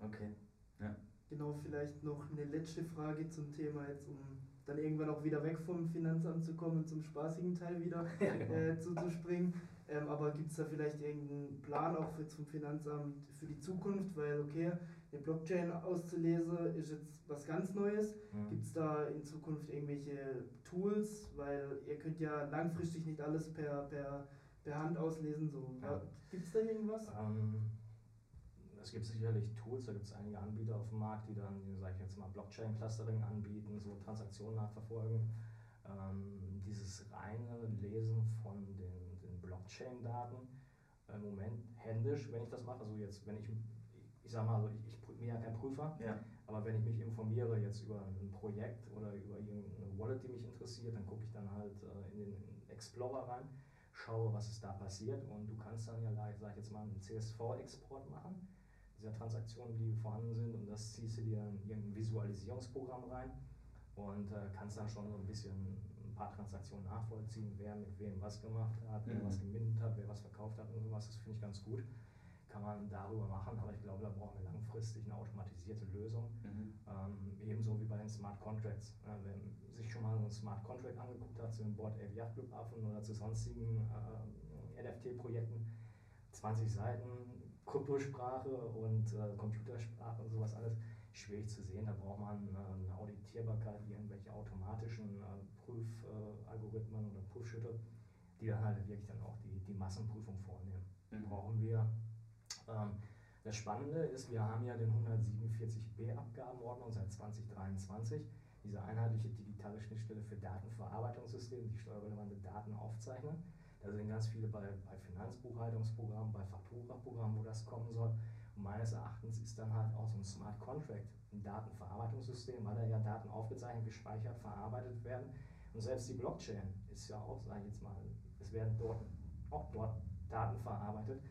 Okay. Ja.
Genau, vielleicht noch eine letzte Frage zum Thema jetzt, um dann irgendwann auch wieder weg vom Finanzamt zu kommen und zum spaßigen Teil wieder ja, *laughs* genau. äh, zuzuspringen. Ähm, aber gibt es da vielleicht irgendeinen Plan auch für, zum Finanzamt für die Zukunft? Weil, okay, eine Blockchain auszulesen ist jetzt was ganz Neues. Mhm. Gibt es da in Zukunft irgendwelche Tools? Weil ihr könnt ja langfristig nicht alles per, per, per Hand auslesen. So. Ja. Gibt es da irgendwas?
Ähm es gibt sicherlich Tools, da gibt es einige Anbieter auf dem Markt, die dann, sage ich jetzt mal, Blockchain-Clustering anbieten, so Transaktionen nachverfolgen. Ähm, dieses reine Lesen von den, den Blockchain-Daten, im Moment händisch, wenn ich das mache, also jetzt, wenn ich, ich sage mal, ich, ich bin ja kein Prüfer, ja. aber wenn ich mich informiere jetzt über ein Projekt oder über irgendeine Wallet, die mich interessiert, dann gucke ich dann halt äh, in den Explorer rein, schaue, was ist da passiert und du kannst dann ja, sag ich jetzt mal, einen CSV-Export machen dieser Transaktionen, die vorhanden sind und das ziehst du dir in irgendein Visualisierungsprogramm rein und äh, kannst dann schon so ein bisschen ein paar Transaktionen nachvollziehen, wer mit wem was gemacht hat, wer mhm. was gemintet hat, wer was verkauft hat und sowas. Das finde ich ganz gut. Kann man darüber machen, aber ich glaube, da brauchen wir langfristig eine automatisierte Lösung. Mhm. Ähm, ebenso wie bei den Smart Contracts. Äh, wer sich schon mal einen Smart Contract angeguckt hat zu dem Board Ape Yacht Club Affen oder zu sonstigen äh, NFT-Projekten, 20 Seiten, Kryptosprache und äh, Computersprache und sowas alles schwierig zu sehen. Da braucht man äh, eine Auditierbarkeit, irgendwelche automatischen äh, Prüfalgorithmen oder Prüfschritte, die dann halt wirklich dann auch die, die Massenprüfung vornehmen. Mhm. Brauchen wir. Ähm, das Spannende ist, wir haben ja den 147b Abgabenordnung seit 2023, diese einheitliche digitale Schnittstelle für Datenverarbeitungssysteme, die steuerrelevante Daten aufzeichnen. Da sind ganz viele bei, bei Finanzbuchhaltungsprogrammen, bei Fakturaprogrammen, wo das kommen soll. Und meines Erachtens ist dann halt auch so ein Smart Contract ein Datenverarbeitungssystem, weil da ja Daten aufgezeichnet, gespeichert, verarbeitet werden. Und selbst die Blockchain ist ja auch, sage ich jetzt mal, es werden dort auch dort Daten verarbeitet.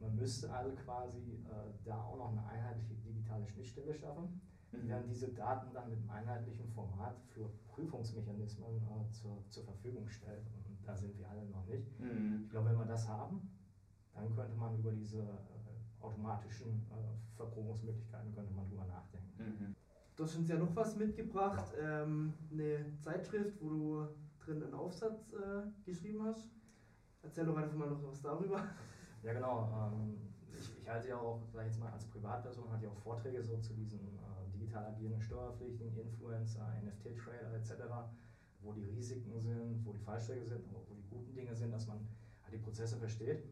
Man müsste also quasi äh, da auch noch eine einheitliche digitale Schnittstelle schaffen, die mhm. dann diese Daten dann mit einem einheitlichen Format für Prüfungsmechanismen äh, zur, zur Verfügung stellt. Und da sind wir alle noch nicht. Mhm. Ich glaube, wenn wir das haben, dann könnte man über diese äh, automatischen äh, Verprobungsmöglichkeiten könnte man drüber nachdenken.
Mhm. Du hast uns ja noch was mitgebracht, ähm, eine Zeitschrift, wo du drin einen Aufsatz äh, geschrieben hast. Erzähl doch einfach mal noch was darüber. *laughs*
Ja, genau. Ähm, ich, ich, halte ja auch, sag ich jetzt mal, als Privatperson hatte ich auch Vorträge so zu diesen äh, digital agierenden Steuerpflichtigen, Influencer, NFT-Trader etc wo die Risiken sind, wo die Fallstrecke sind, aber wo die guten Dinge sind, dass man halt die Prozesse versteht.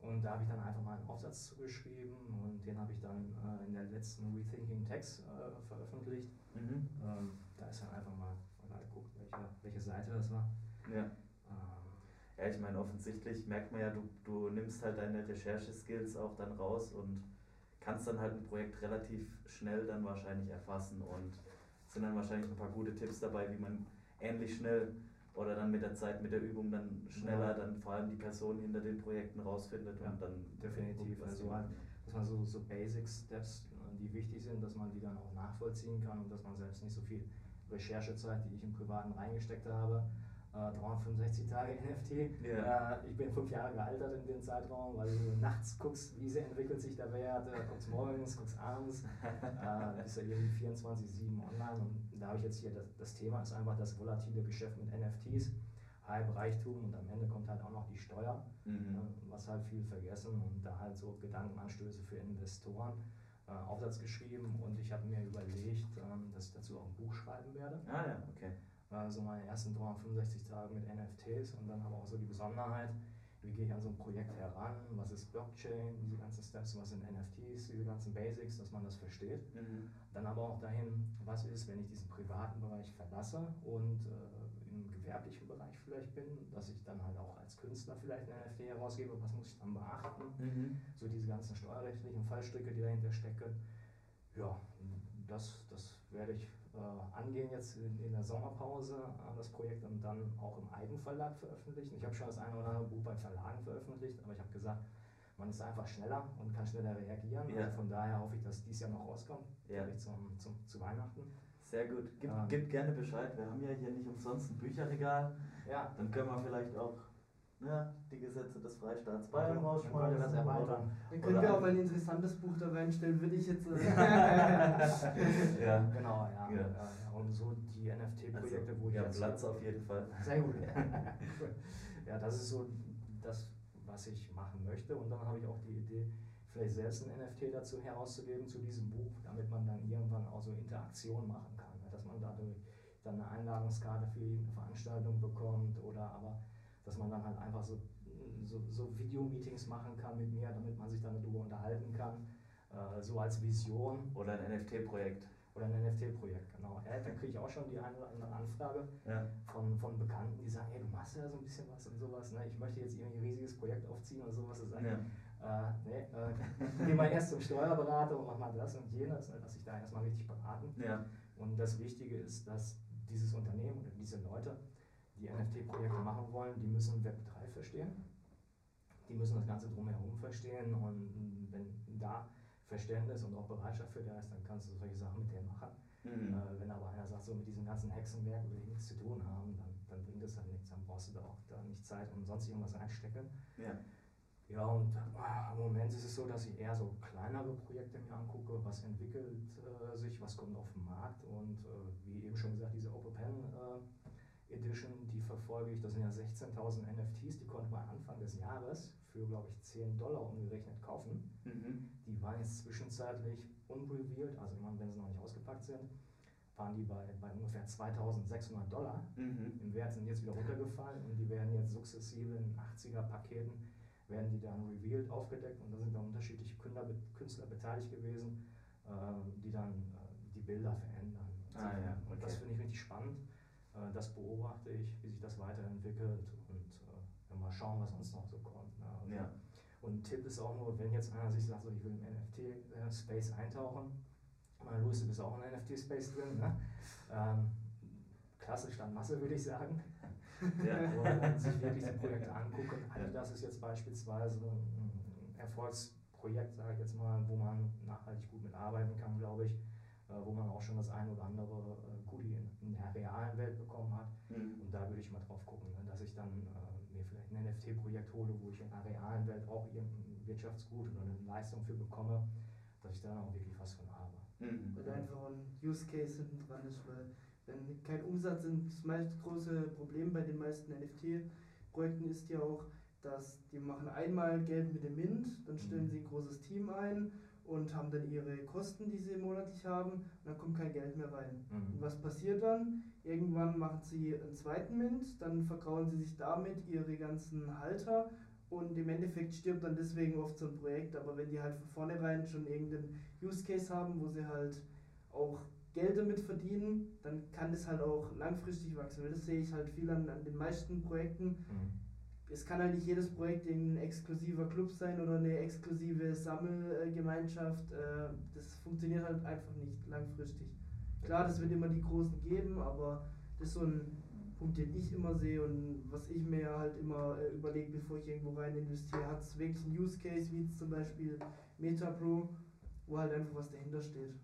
Und da habe ich dann einfach mal einen Aufsatz zugeschrieben und den habe ich dann äh, in der letzten Rethinking Text äh, veröffentlicht. Mhm. Ähm, da ist dann einfach mal, mal guckt, welche, welche Seite das war.
Ja. Ähm, ja, ich meine, offensichtlich merkt man ja, du, du nimmst halt deine Rechercheskills auch dann raus und kannst dann halt ein Projekt relativ schnell dann wahrscheinlich erfassen und sind dann wahrscheinlich ein paar gute Tipps dabei, wie man ähnlich schnell oder dann mit der Zeit, mit der Übung dann schneller ja. dann vor allem die Person hinter den Projekten rausfindet
ja,
und dann
definitiv. Also halt, dass man so, so Basic Steps, die wichtig sind, dass man die dann auch nachvollziehen kann und dass man selbst nicht so viel Recherchezeit, die ich im Privaten reingesteckt habe, 365 Tage NFT.
Ja.
Äh, ich bin fünf Jahre gealtert in dem Zeitraum, weil du nachts guckst, wie sie entwickelt sich der Wert, äh, guckst morgens, guckst abends, *laughs* äh, bist ja irgendwie 24-7 online. Und da habe ich jetzt hier, das, das Thema ist einfach das volatile Geschäft mit NFTs. Halb Reichtum und am Ende kommt halt auch noch die Steuer,
Mhm.
äh, was halt viel vergessen und da halt so Gedankenanstöße für Investoren. Äh, Aufsatz geschrieben und ich habe mir überlegt, ähm, dass ich dazu auch ein Buch schreiben werde.
Ah ja, okay.
Äh, so meine ersten 365 Tage mit NFTs und dann aber auch so die Besonderheit, wie gehe ich an so ein Projekt heran, was ist Blockchain, diese ganzen Steps, was sind NFTs, diese ganzen Basics, dass man das versteht.
Mhm.
Dann aber auch dahin, was ist, wenn ich diesen privaten Bereich verlasse und äh, im gewerblichen Bereich vielleicht bin, dass ich dann halt auch als Künstler vielleicht ein NFT herausgebe, was muss ich dann beachten,
Mhm.
so diese ganzen steuerrechtlichen Fallstricke, die dahinter stecken. Ja, das, das werde ich angehen jetzt in, in der Sommerpause an das Projekt und dann auch im Eigenverlag veröffentlichen. Ich habe schon das eine oder andere Buch bei Verlagen veröffentlicht, aber ich habe gesagt, man ist einfach schneller und kann schneller reagieren.
Ja.
Und von daher hoffe ich, dass dies Jahr noch rauskommt,
Ja.
vielleicht zum, zum, zu Weihnachten.
Sehr gut. Gib,
Ähm.
gib gerne Bescheid. Wir haben ja hier nicht umsonst ein Bücherregal.
Ja,
Dann können wir vielleicht auch ne, die Gesetze des Freistaats Bayern
dann können
rausschmeißen.
wir das erweitern.
Dann können wir auch mal ein interessantes Buch da reinstellen, würde ich jetzt. *laughs*
Ja.
Genau, ja.
Ja.
Und so die NFT-Projekte,
Also,
wo ich
ja,
jetzt
Platz auf jeden Fall.
Sehr gut. *laughs* ja, das ist so das, was ich machen möchte. Und dann habe ich auch die Idee, vielleicht selbst ein NFT dazu herauszugeben zu diesem Buch, damit man dann irgendwann auch so Interaktion machen kann. Dass man dadurch dann eine Einladungskarte für irgendeine Veranstaltung bekommt oder aber, dass man dann halt einfach so, so, so Videomeetings machen kann mit mir, damit man sich dann darüber unterhalten kann. Äh, so als Vision
Oder ein NFT-Projekt.
oder ein NFT-Projekt, genau. Ja, dann kriege ich auch schon die eine oder andere Anfrage
Ja.
von, von Bekannten, die sagen, hey, du machst ja so ein bisschen was und sowas, ne? ich möchte jetzt irgendwie ein riesiges Projekt aufziehen oder sowas. Das
Ja.
äh, nee, äh, geh mal erst zum Steuerberater und mach mal das und jenes, ne? dass ich da erstmal richtig beraten.
Ja.
Und das Wichtige ist, dass dieses Unternehmen oder diese Leute, die NFT-Projekte machen wollen, die müssen Web 3 verstehen. Die müssen das Ganze drumherum verstehen und wenn da Verständnis und auch Bereitschaft für da ist, dann kannst du solche Sachen mit denen machen.
Mhm.
Äh, wenn aber einer sagt, so mit diesem ganzen Hexenwerk will ich nichts zu tun haben, dann, dann bringt das halt nichts. Dann brauchst du da auch da nicht Zeit und sonst irgendwas reinstecken.
Ja.
Ja, und äh, im Moment ist es so, dass ich eher so kleinere Projekte mir angucke, was entwickelt äh, sich, was kommt auf den Markt und äh, wie eben schon gesagt, diese Open Pen äh, Edition, die verfolge ich, das sind ja 16.000 NFTs, die konnte man Anfang des Jahres für, glaube ich, 10 Dollar umgerechnet kaufen.
Mhm.
Die waren jetzt zwischenzeitlich unrevealed, also immer wenn sie noch nicht ausgepackt sind, waren die bei, bei ungefähr 2600 Dollar.
Mhm.
Im Wert sind jetzt wieder runtergefallen und die werden jetzt sukzessive in 80er Paketen, werden die dann revealed aufgedeckt und da sind dann unterschiedliche Künstler, Künstler beteiligt gewesen, äh, die dann äh, die Bilder verändern.
Ah, ja,
Und das
okay.
finde ich richtig spannend. Äh, das beobachte ich, wie sich das weiterentwickelt und äh, mal schauen, was uns noch so kommt. Ne? Also,
Ja.
und ein Tipp ist auch nur, wenn jetzt einer sich sagt, so, ich will im NFT-Space eintauchen, meine Louis, du bist auch im NFT-Space drin, ne? ähm, Klasse statt Masse, würde ich sagen.
Ja. *laughs*
Und sich wirklich die Projekte angucken. Adidas ist jetzt beispielsweise ein Erfolgsprojekt, sage ich jetzt mal, wo man nachhaltig gut mitarbeiten kann, glaube ich, äh, wo man auch schon das ein oder andere Goodie in, in der realen Welt bekommen hat.
Mhm.
Und da würde ich mal drauf gucken, ne, dass ich dann äh, mir vielleicht ein NFT-Projekt hole, wo ich in der realen Welt auch irgendein Wirtschaftsgut oder eine Leistung für bekomme, dass ich da auch wirklich was von habe.
Mhm.
weil da einfach ein Use Case hinten dran ist, weil wenn kein Umsatz sind, das meist große Problem bei den meisten NFT-Projekten ist ja auch, dass die machen einmal Geld mit dem Mint, dann stellen
Mhm.
sie ein großes Team ein und haben dann ihre Kosten, die sie monatlich haben, und dann kommt kein Geld mehr rein. Und was passiert dann? Irgendwann machen sie einen zweiten Mint, dann vergrauen sie sich damit ihre ganzen Halter und im Endeffekt stirbt dann deswegen oft so ein Projekt. Aber wenn die halt von vornherein schon irgendeinen Use Case haben, wo sie halt auch Geld damit verdienen, dann kann das halt auch langfristig wachsen. Weil das sehe ich halt viel an, an den meisten Projekten.
Mhm.
Es kann halt nicht jedes Projekt irgendein exklusiver Club sein oder eine exklusive Sammelgemeinschaft. Äh, Das funktioniert halt einfach nicht langfristig. Klar, das wird immer die Großen geben, aber das ist so ein Punkt, den ich immer sehe und was ich mir halt immer äh, überlege, bevor ich irgendwo rein investiere. Hat es wirklich einen Use Case, wie zum Beispiel MetaPro, wo halt einfach was dahinter steht.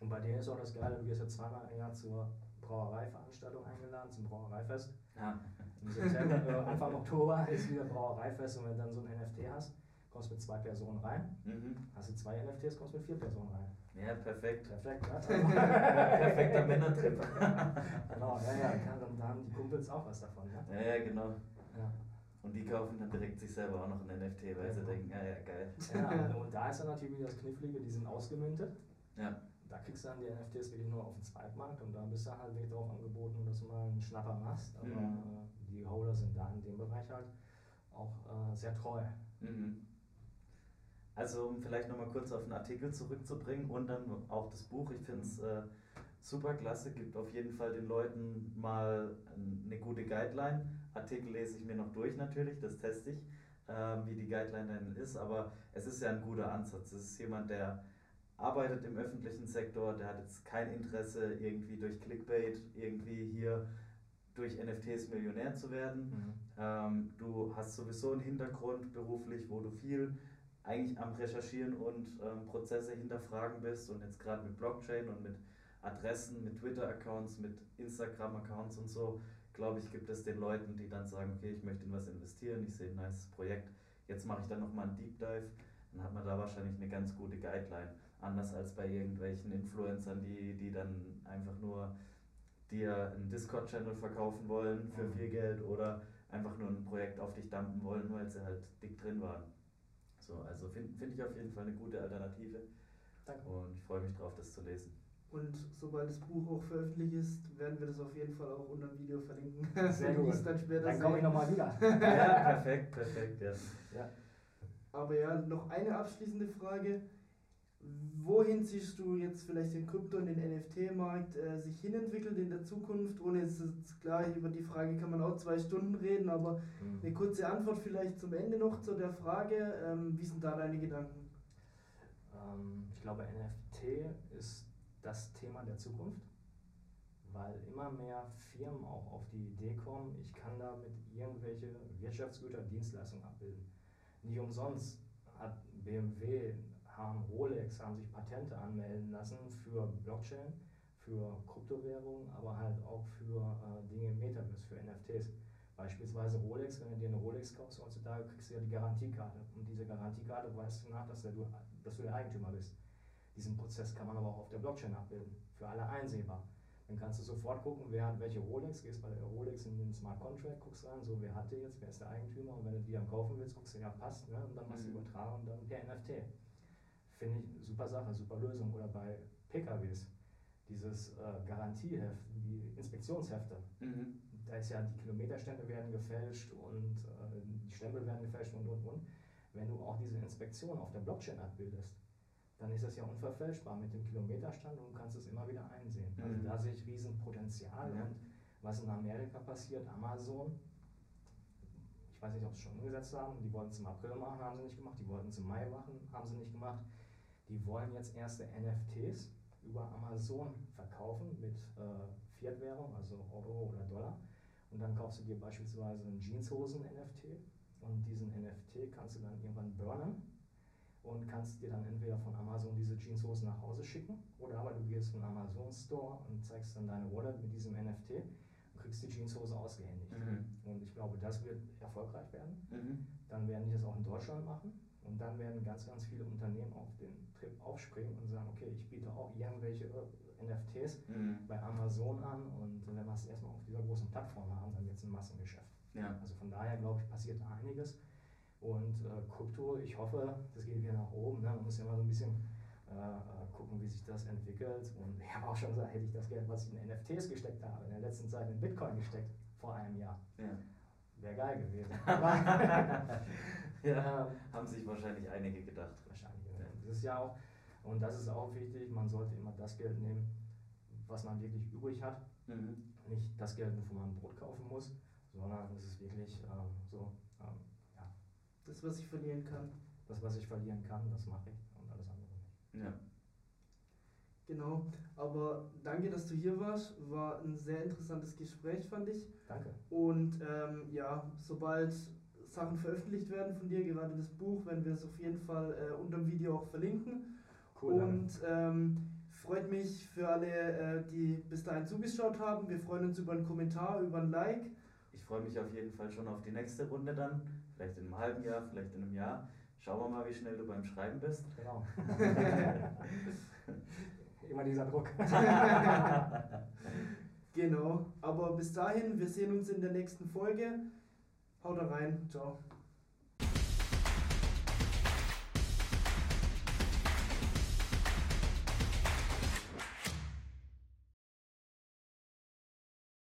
Und bei dir ist auch das Geile, du wirst ja zweimal im Jahr zur Brauereiveranstaltung eingeladen, zum Brauereifest. Ja. Im September, *laughs* äh, Anfang Oktober ist wieder Brauereifest und wenn du dann so ein NFT hast, kommst du mit zwei Personen rein. Mhm. Hast du zwei NFTs, kommst du mit vier Personen rein.
Ja, perfekt.
Perfekt, ja. *laughs* *laughs*
Perfekter Männertrip.
genau, ja, ja, dann, haben die Kumpels auch was davon. Ja,
ja, ja genau. Ja. Und die kaufen dann direkt sich selber auch noch ein NFT, weil ja, sie denken, ja, ja, geil.
Ja, und da ist dann natürlich wieder das Knifflige, die sind ausgemüntet. Ja. Da kriegst du dann die NFTs wirklich nur auf dem Zweitmarkt und da bist du halt wirklich darauf angeboten, dass du mal einen Schnapper machst. Aber mhm. Die Holder sind da in dem Bereich halt auch äh, sehr treu. Mhm.
Also um vielleicht nochmal kurz auf den Artikel zurückzubringen und dann auch das Buch. Ich finde es äh, super klasse, gibt auf jeden Fall den Leuten mal eine gute Guideline. Artikel lese ich mir noch durch natürlich, das teste ich, äh, wie die Guideline dann ist, aber es ist ja ein guter Ansatz. Es ist jemand, der arbeitet im öffentlichen Sektor, der hat jetzt kein Interesse, irgendwie durch Clickbait, irgendwie hier durch NFTs Millionär zu werden. Mhm. Ähm, du hast sowieso einen Hintergrund beruflich, wo du viel eigentlich am Recherchieren und ähm, Prozesse hinterfragen bist und jetzt gerade mit Blockchain und mit Adressen, mit Twitter-Accounts, mit Instagram-Accounts und so, glaube ich, gibt es den Leuten, die dann sagen, okay, ich möchte in was investieren, ich sehe ein nice Projekt, jetzt mache ich dann nochmal einen Deep Dive, dann hat man da wahrscheinlich eine ganz gute Guideline. Anders als bei irgendwelchen Influencern, die, die dann einfach nur dir einen Discord-Channel verkaufen wollen für mhm. viel Geld oder einfach nur ein Projekt auf dich dumpen wollen, weil sie halt dick drin waren. So, also finde find ich auf jeden Fall eine gute Alternative. Danke. Und ich freue mich drauf, das zu lesen.
Und sobald das Buch auch veröffentlicht ist, werden wir das auf jeden Fall auch unter dem Video verlinken.
Sehr gut. *laughs* Dann, dann komme ich nochmal wieder. *laughs*
ja, perfekt, perfekt, ja. ja.
Aber ja, noch eine abschließende Frage. Wohin siehst du jetzt vielleicht den Krypto- und den NFT-Markt äh, sich hinentwickelt in der Zukunft? Ohne jetzt, klar, über die Frage kann man auch zwei Stunden reden, aber mhm. eine kurze Antwort vielleicht zum Ende noch zu der Frage. Ähm, wie sind da deine Gedanken?
Ähm, ich glaube, NFT ist das Thema der Zukunft, weil immer mehr Firmen auch auf die Idee kommen, ich kann damit irgendwelche Wirtschaftsgüter, Dienstleistungen abbilden. Nicht umsonst hat BMW haben Rolex, haben sich Patente anmelden lassen für Blockchain, für Kryptowährungen, aber halt auch für äh, Dinge im Metaverse, für NFTs. Beispielsweise Rolex, wenn du dir eine Rolex kaufst heutzutage, kriegst du ja die Garantiekarte. Und diese Garantiekarte weißt du nach, dass, der, dass du der Eigentümer bist. Diesen Prozess kann man aber auch auf der Blockchain abbilden, für alle einsehbar. Dann kannst du sofort gucken, wer hat welche Rolex, gehst bei der Rolex in den Smart Contract, guckst rein, so wer hat die jetzt, wer ist der Eigentümer und wenn du die dann kaufen willst, guckst du, ja passt, ne? und dann machst du mhm. übertragen und dann per NFT. Finde ich super Sache, super Lösung. Oder bei PKWs, dieses äh, Garantieheft, die Inspektionshefte. Mhm. Da ist ja, die Kilometerstände werden gefälscht und äh, die Stempel werden gefälscht und und und. Wenn du auch diese Inspektion auf der Blockchain abbildest, dann ist das ja unverfälschbar mit dem Kilometerstand und du kannst es immer wieder einsehen. Also mhm. Also da sehe ich Riesenpotenzial ja. und was in Amerika passiert, Amazon, ich weiß nicht, ob sie es schon umgesetzt haben, die wollten es im April machen, haben sie nicht gemacht, die wollten es im Mai machen, haben sie nicht gemacht die wollen jetzt erste NFTs über Amazon verkaufen mit äh, Fiat-Währung, also Euro oder Dollar. Und dann kaufst du dir beispielsweise einen Jeanshosen-NFT und diesen NFT kannst du dann irgendwann burnen und kannst dir dann entweder von Amazon diese Jeanshosen nach Hause schicken oder aber du gehst in den Amazon Store und zeigst dann deine Wallet mit diesem NFT und kriegst die Jeanshose ausgehändigt. Mhm. Und ich glaube, das wird erfolgreich werden. Mhm. Dann werden die das auch in Deutschland machen und dann werden ganz, ganz viele Unternehmen auf den Trip aufspringen und sagen, okay, ich biete auch irgendwelche äh, NFTs mhm. bei Amazon an und wenn wir es erstmal auf dieser großen Plattform haben, dann wird es ein Massengeschäft. Ja. Also von daher glaube ich, passiert einiges. Und äh, Krypto, ich hoffe, das geht wieder nach oben. Ne? Man muss ja mal so ein bisschen äh, äh gucken, wie sich das entwickelt. Und *laughs* ich habe auch schon gesagt, hätte ich das Geld, was ich in NFTs gesteckt habe, in der letzten Zeit in Bitcoin gesteckt, vor einem Jahr. Ja. Wäre geil gewesen. *laughs*
ja, haben sich wahrscheinlich einige gedacht.
Wahrscheinlich. Das ist ja auch, und das ist auch wichtig, man sollte immer das Geld nehmen, was man wirklich übrig hat. Mhm. Nicht das Geld, wofür man Brot kaufen muss, sondern es ist wirklich ähm, so, ähm, ja.
Das, was ich verlieren kann.
Das, was ich verlieren kann, das mache ich und alles andere nicht. Ja.
Genau, aber danke, dass du hier warst. War ein sehr interessantes Gespräch, fand ich.
Danke.
Und ähm, ja, sobald Sachen veröffentlicht werden von dir, gerade das Buch, werden wir es auf jeden Fall äh, unter dem Video auch verlinken. Cool. Und ähm, freut mich für alle, äh, die bis dahin zugeschaut haben. Wir freuen uns über einen Kommentar, über ein Like.
Ich freue mich auf jeden Fall schon auf die nächste Runde dann. Vielleicht in einem halben Jahr, vielleicht in einem Jahr. Schauen wir mal, wie schnell du beim Schreiben bist.
Genau. *laughs* *laughs* immer dieser Druck. *laughs*
genau, aber bis dahin, wir sehen uns in der nächsten Folge. Haut rein, ciao.